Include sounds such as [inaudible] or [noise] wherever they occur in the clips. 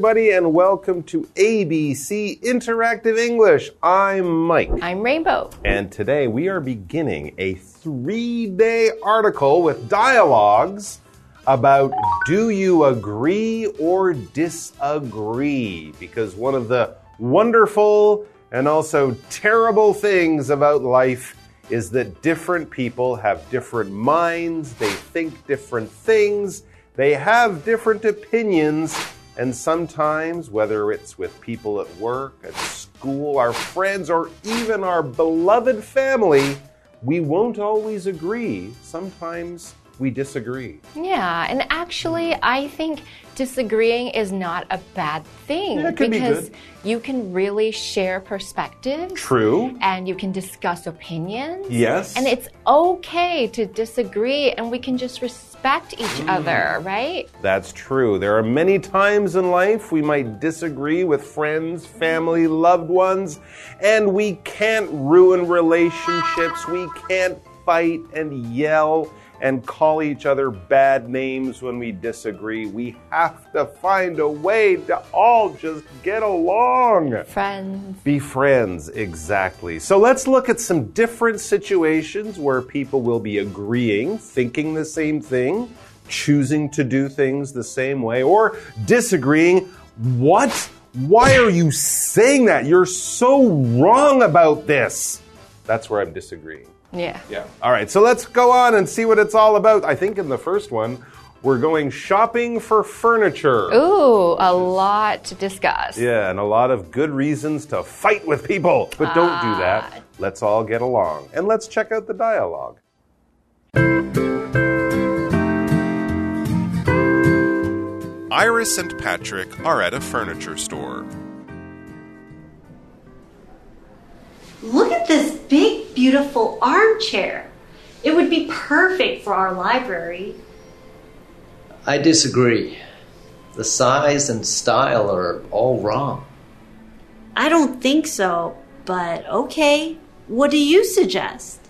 everybody, and welcome to ABC Interactive English. I'm Mike. I'm Rainbow. And today we are beginning a three day article with dialogues about do you agree or disagree? Because one of the wonderful and also terrible things about life is that different people have different minds, they think different things, they have different opinions, and sometimes, whether it's with people at work, at school, our friends, or even our beloved family, we won't always agree. Sometimes we disagree. Yeah, and actually, I think disagreeing is not a bad thing Yeah, be because good. you can really share perspectives. True. And you can discuss opinions. Yes. And it's okay to disagree, and we can just respect each Mm. other, right? That's true. There are many times in life we might disagree with friends, family, loved ones, and we can't ruin relationships. We can't fight and yell and call each other bad names when we disagree. We have to find a way to all just get along. Friends. Be friends, exactly. So let's look at some different situations where people will be agreeing, thinking the same thing, choosing to do things the same way, or disagreeing. What? Why are you saying that? You're so wrong about this. That's where I'm disagreeing. Yeah. Yeah. All right, so let's go on and see what it's all about. I think in the first one, we're going shopping for furniture. Ooh, a lot to discuss. Yeah, and a lot of good reasons to fight with people. But don't do that. Ah. Let's all get along. And let's check out the dialogue. Iris and Patrick are at a furniture store. Look at this big, beautiful armchair. It would be perfect for our library. I disagree. The size and style are all wrong. I don't think so, but okay. What do you suggest?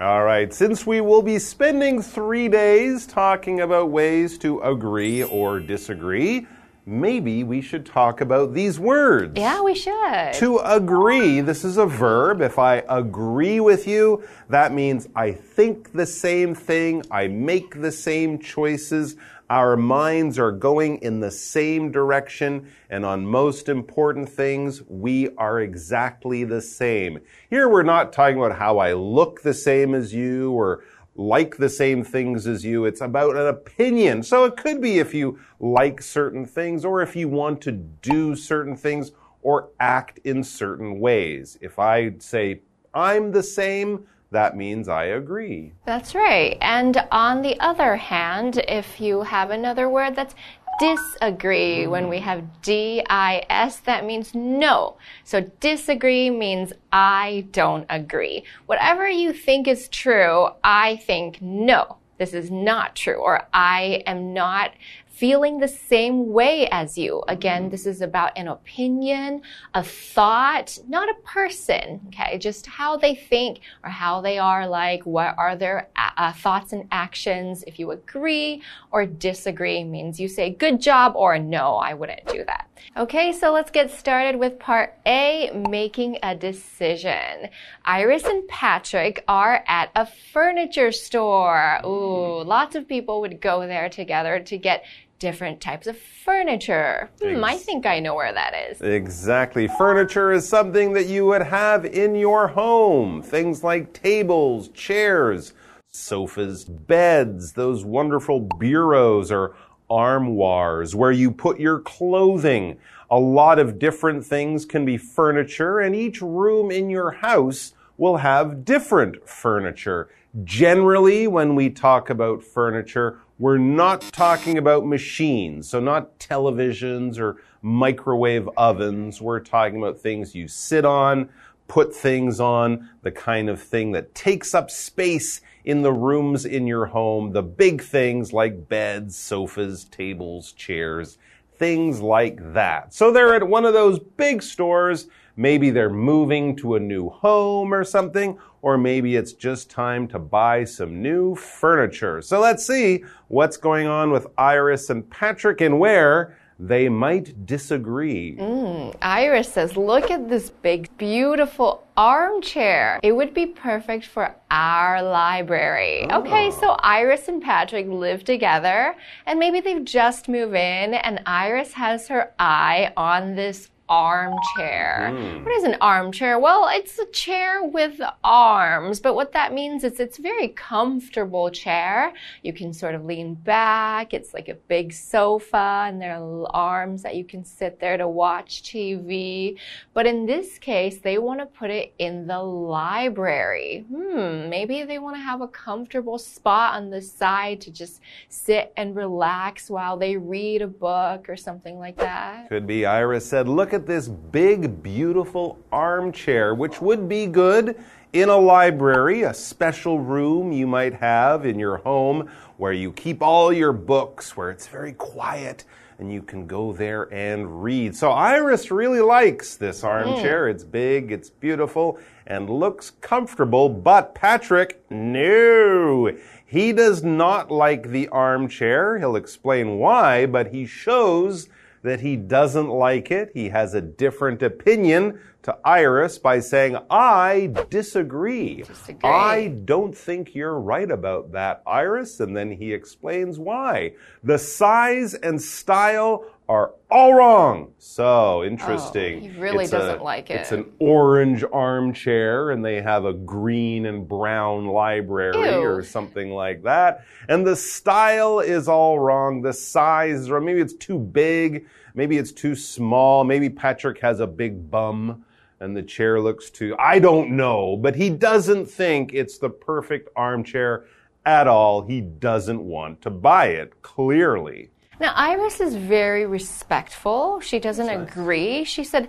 All right, since we will be spending three days talking about ways to agree or disagree, maybe we should talk about these words. Yeah, we should. To agree, this is a verb. If I agree with you, that means I think the same thing, I make the same choices, our minds are going in the same direction, and on most important things, we are exactly the same. Here we're not talking about how I look the same as you or like the same things as you. It's about an opinion. So it could be if you like certain things or if you want to do certain things or act in certain ways. If I say, I'm the same, that means I agree. That's right. And on the other hand, if you have another word that's disagree, when we have D I S, that means no. So disagree means I don't agree. Whatever you think is true, I think no. This is not true, or I am not feeling the same way as you. Mm-hmm. Again, this is about an opinion, a thought, not a person, okay? Just how they think or how they are like, what are their uh, uh, thoughts and actions. If you agree or disagree means you say good job or no, I wouldn't do that. Okay, so let's get started with part A, making a decision. Iris and Patrick are at a furniture store. Ooh, mm-hmm. lots of people would go there together to get different types of furniture. Hmm, I think I know where that is. Exactly. Furniture is something that you would have in your home. Things like tables, chairs, sofas, beds, those wonderful bureaus or armoires where you put your clothing. A lot of different things can be furniture, and each room in your house will have different furniture. Generally, when we talk about furniture, we're not talking about machines, so not televisions or microwave ovens. We're talking about things you sit on, put things on, the kind of thing that takes up space in the rooms in your home, the big things like beds, sofas, tables, chairs, things like that. So they're at one of those big stores. Maybe they're moving to a new home or something, or maybe it's just time to buy some new furniture. So let's see what's going on with Iris and Patrick and where they might disagree. Mm, Iris says, Look at this big, beautiful armchair. It would be perfect for our library. Oh. Okay, so Iris and Patrick live together, and maybe they've just moved in, and Iris has her eye on this armchair. What is an armchair? Well, it's a chair with arms, but what that means is it's a very comfortable chair. You can sort of lean back. It's like a big sofa, and there are arms that you can sit there to watch TV. But in this case, they want to put it in the library. Hmm, maybe they want to have a comfortable spot on the side to just sit and relax while they read a book or something like that. Could be Iris said, Look at this big, beautiful armchair, which would be good in a library, a special room you might have in your home where you keep all your books, where it's very quiet and you can go there and read. So Iris really likes this armchair. Hmm. It's big, it's beautiful, and looks comfortable, but Patrick, no. He does not like the armchair. He'll explain why, but he shows that he doesn't like it. He has a different opinion to Iris by saying, I disagree. Disagree. I don't think you're right about that, Iris. And then he explains why. The size and style are all wrong. So oh, interesting. Oh, he really It's doesn't like it. It's an orange armchair, and they have a green and brown library Ew. or something like that. And the style is all wrong. The size, or maybe it's too big. Maybe it's too small. Maybe Patrick has a big bum and the chair looks too. I don't know, but he doesn't think it's the perfect armchair at all. He doesn't want to buy it, clearly. Now, Iris is very respectful. She doesn't agree. She said,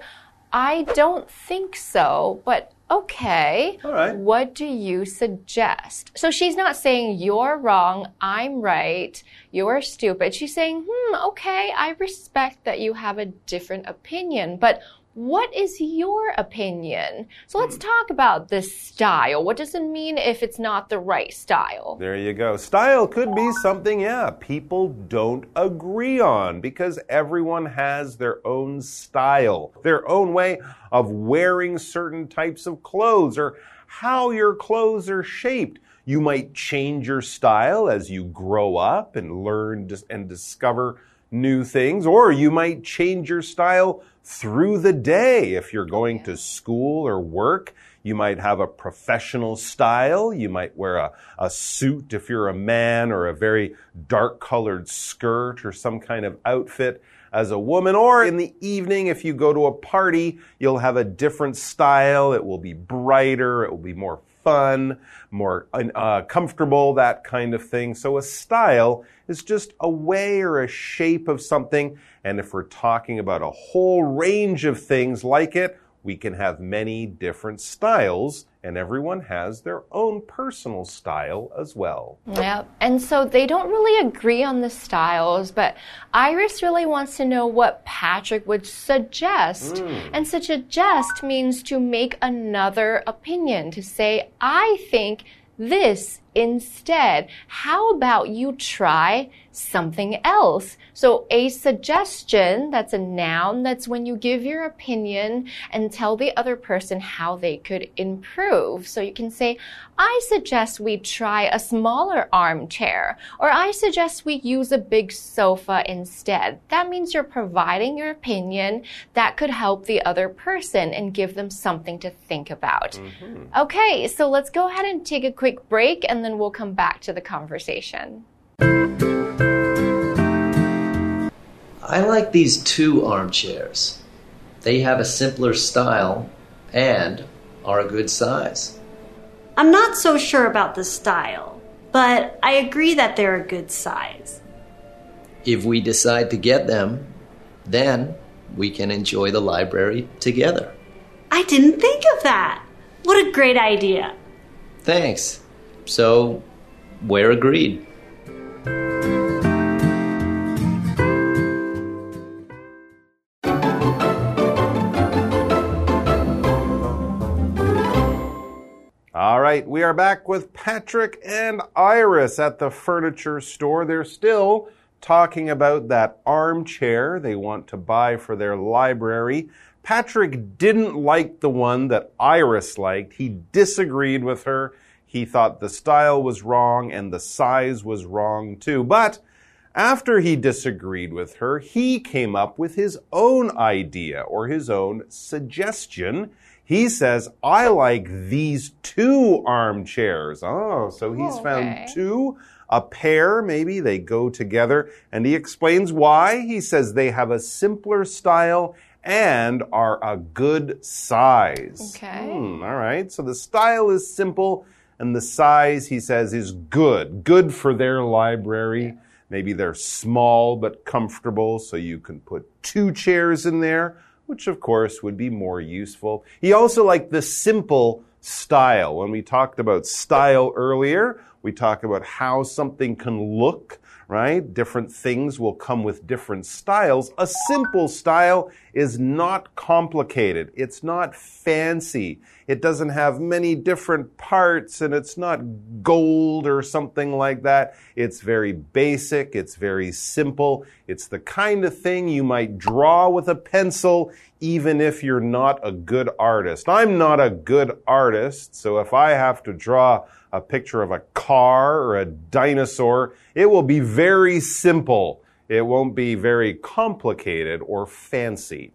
I don't think so, but okay. All right. What do you suggest? So she's not saying you're wrong, I'm right, you're stupid. She's saying, hmm, okay, I respect that you have a different opinion, but what is your opinion? So let's hmm. talk about this style. What does it mean if it's not the right style? There you go. Style could be something, yeah, people don't agree on because everyone has their own style, their own way of wearing certain types of clothes or how your clothes are shaped. You might change your style as you grow up and learn and discover new things, or you might change your style through the day. If you're going to school or work, you might have a professional style. You might wear a, a suit if you're a man, or a very dark colored skirt or some kind of outfit as a woman. Or in the evening, if you go to a party, you'll have a different style. It will be brighter, it will be more fun, more uh, comfortable, that kind of thing. So a style is just a way or a shape of something. And if we're talking about a whole range of things like it, we can have many different styles, and everyone has their own personal style as well. Yep. And so they don't really agree on the styles, but Iris really wants to know what Patrick would suggest. Hmm. And to suggest means to make another opinion, to say, I think this instead. How about you try something else? So a suggestion, that's a noun, that's when you give your opinion and tell the other person how they could improve. So you can say, I suggest we try a smaller armchair, or I suggest we use a big sofa instead. That means you're providing your opinion that could help the other person and give them something to think about. Mm-hmm. Okay, so let's go ahead and take a quick break and then we'll come back to the conversation. I like these two armchairs. They have a simpler style and are a good size. I'm not so sure about the style, but I agree that they're a good size. If we decide to get them, then we can enjoy the library together. I didn't think of that. What a great idea. Thanks. So we're agreed. All right, we are back with Patrick and Iris at the furniture store. They're still talking about that armchair they want to buy for their library. Patrick didn't like the one that Iris liked. He disagreed with her he thought the style was wrong and the size was wrong too. But after he disagreed with her, he came up with his own idea or his own suggestion. He says, I like these two armchairs. Oh, so he's Okay. found two, a pair, maybe they go together. And he explains why. He says they have a simpler style and are a good size. Okay. Hmm, all right. So the style is simple and the size, he says, is good. Good for their library. Maybe they're small but comfortable, so you can put two chairs in there, which of course would be more useful. He also liked the simple style. When we talked about style earlier, we talked about how something can look, right? Different things will come with different styles. A simple style is not complicated. It's not fancy. It doesn't have many different parts and it's not gold or something like that. It's very basic. It's very simple. It's the kind of thing you might draw with a pencil even if you're not a good artist. I'm not a good artist, so if I have to draw a picture of a car or a dinosaur, it will be very simple. It won't be very complicated or fancy.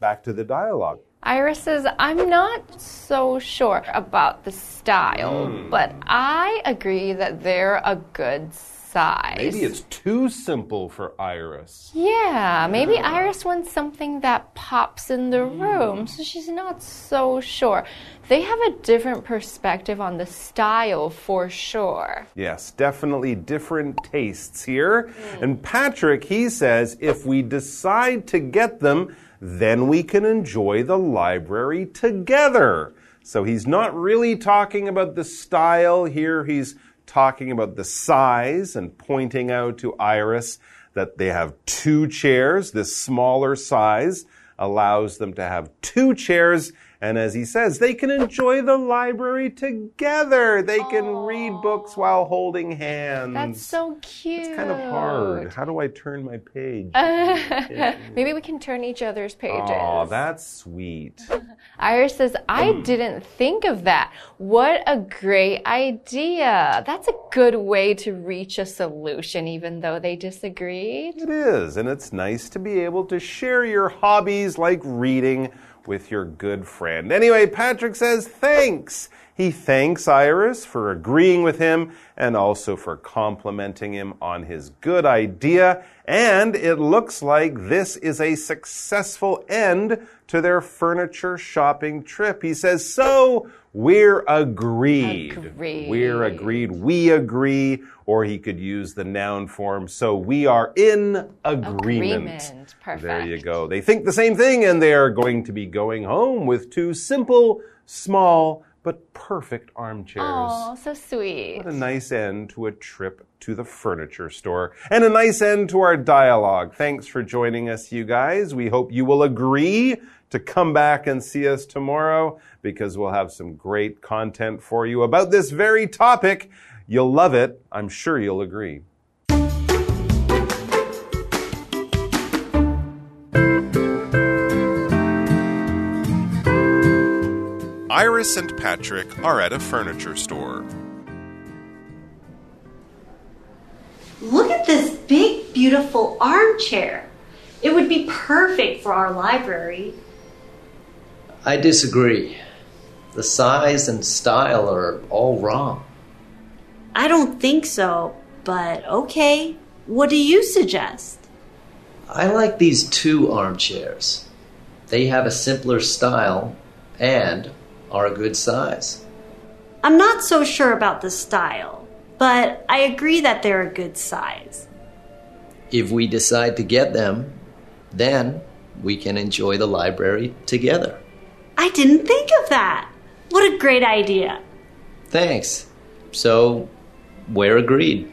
Back to the dialogue. Iris says, I'm not so sure about the style, Hmm. but I agree that they're a good size. Maybe it's too simple for Iris. Yeah, maybe Iris wants something that pops in the Hmm. room, so she's not so sure. They have a different perspective on the style for sure. Yes, definitely different tastes here. And Patrick, he says, if we decide to get them, then we can enjoy the library together. So he's not really talking about the style here. He's talking about the size and pointing out to Iris that they have two chairs. This smaller size allows them to have two chairs. And as he says, they can enjoy the library together. They can read books while holding hands. That's so cute. It's kind of hard. How do I turn my page? [laughs] Maybe we can turn each other's pages. Oh, that's sweet. [laughs] Iris says, I mm. didn't think of that. What a great idea. That's a good way to reach a solution, even though they disagreed. It is, and it's nice to be able to share your hobbies like reading with your good friend. Anyway, Patrick says thanks. He thanks Iris for agreeing with him and also for complimenting him on his good idea. And it looks like this is a successful end to their furniture shopping trip. He says, So we're agreed. Agreed. We're agreed. We agree. Or he could use the noun form. So we are in agreement. Agreement. There you Perfect. go. They think the same thing and they are going to be going home with two simple, small, but perfect armchairs. Oh, so sweet. What a nice end to a trip to the furniture store. And a nice end to our dialogue. Thanks for joining us, you guys. We hope you will agree to come back and see us tomorrow because we'll have some great content for you about this very topic. You'll love it. I'm sure you'll agree. Iris and Patrick are at a furniture store. Look at this big, beautiful armchair. It would be perfect for our library. I disagree. The size and style are all wrong. I don't think so, but okay. What do you suggest? I like these two armchairs. They have a simpler style and are a good size. I'm not so sure about the style, but I agree that they're a good size. If we decide to get them, then we can enjoy the library together. I didn't think of that. What a great idea. Thanks. So, we're agreed.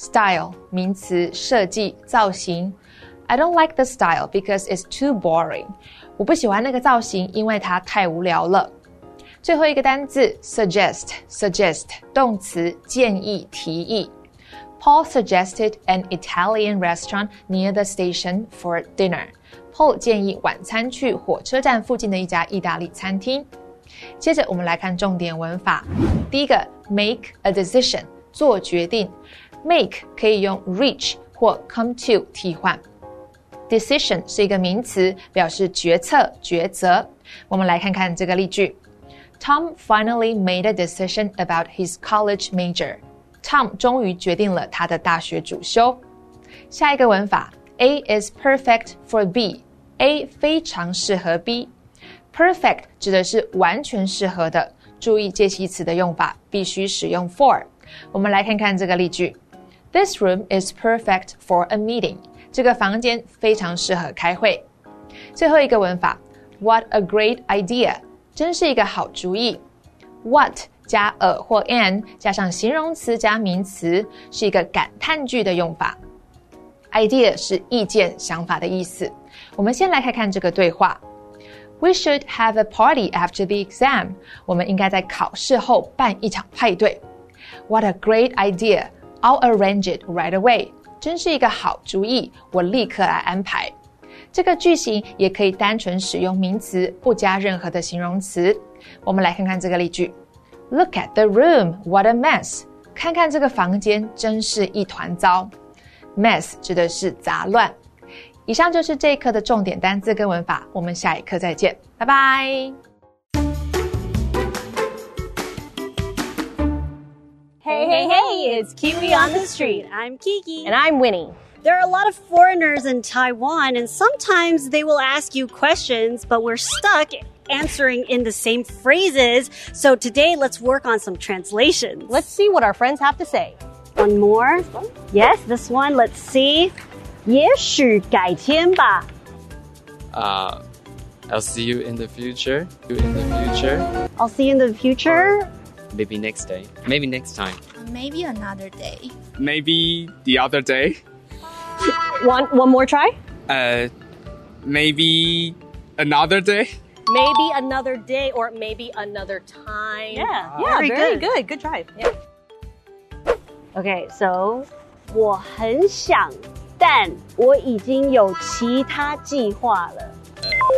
，style，style 名词，设计、造型。I don't like the style because it's too boring。我不喜欢那个造型，因为它太无聊了。最后一个单字，suggest，suggest 动词，建议、提议。Paul suggested an Italian restaurant near the station for dinner. Paul 建议晚餐去火车站附近的一家意大利餐厅。接着我们来看重点文法。第一个，make a decision，做决定。 Make 可以用 reach 或 come to 替换。decision 是一个名词，表示决策、抉择。我们来看看这个例句：Tom finally made a decision about his college major. Tom 终于决定了他的大学主修。下一个文法，A is perfect for B。A 非常适合 B。Perfect 指的是完全适合的，注意介系词的用法，必须使用 for。我们来看看这个例句 ：This room is perfect for a meeting。这个房间非常适合开会。最后一个文法，What a great idea！真是一个好主意。What 加 a 或 an 加上形容词加名词，是一个感叹句的用法。Idea 是意见、想法的意思。我们先来看看这个对话。We should have a party after the exam. 我们应该在考试后办一场派对。What a great idea! I'll arrange it right away. 真是一个好主意，我立刻来安排。这个句型也可以单纯使用名词，不加任何的形容词。我们来看看这个例句：Look at the room, what a mess! 看看这个房间，真是一团糟。Mess 指的是杂乱。以上就是这一课的重点单词跟文法，我们下一课再见，拜拜。Hey, hey, hey, it's Kiwi on the street. I'm Kiki. And I'm Winnie. There are a lot of foreigners in Taiwan, and sometimes they will ask you questions, but we're stuck answering in the same phrases. So today, let's work on some translations. Let's see what our friends have to say. One more. Yes, this one. Let's see. 也许改天吧。Uh, I'll see you in the future. You in the future. I'll see you in the future. Maybe next day. Maybe next time. Maybe another day. Maybe the other day. [laughs] One one more try. Uh, maybe another day. Maybe another day, or maybe another time. Yeah, yeah, very very, good. good. Good try. Yeah. Okay, so 我很想，但我已经有其他计划了。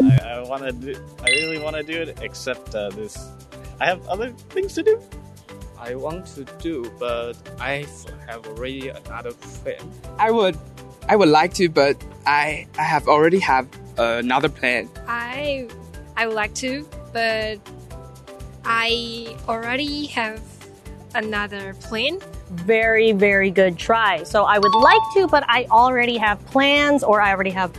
I, I want to do. I really want to do it. Except uh, this, I have other things to do. I want to do, but I have already another plan. I would, I would like to, but I, I have already have another plan. I I would like to, but I already have another plan. Very, very good try. So I would like to, but I already have plans, or I already have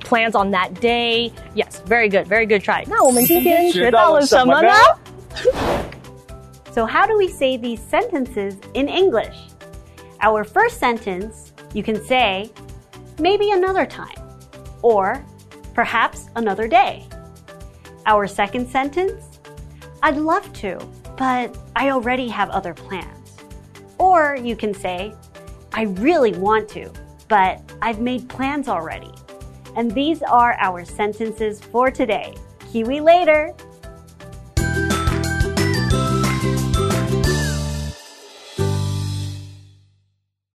plans on that day. Yes, very good, very good try. 那我们今天学到了什么呢？ [laughs] So, how do we say these sentences in English? Our first sentence, you can say, maybe another time, or perhaps another day. Our second sentence, I'd love to, but I already have other plans. Or you can say, I really want to, but I've made plans already. And these are our sentences for today. Kiwi later!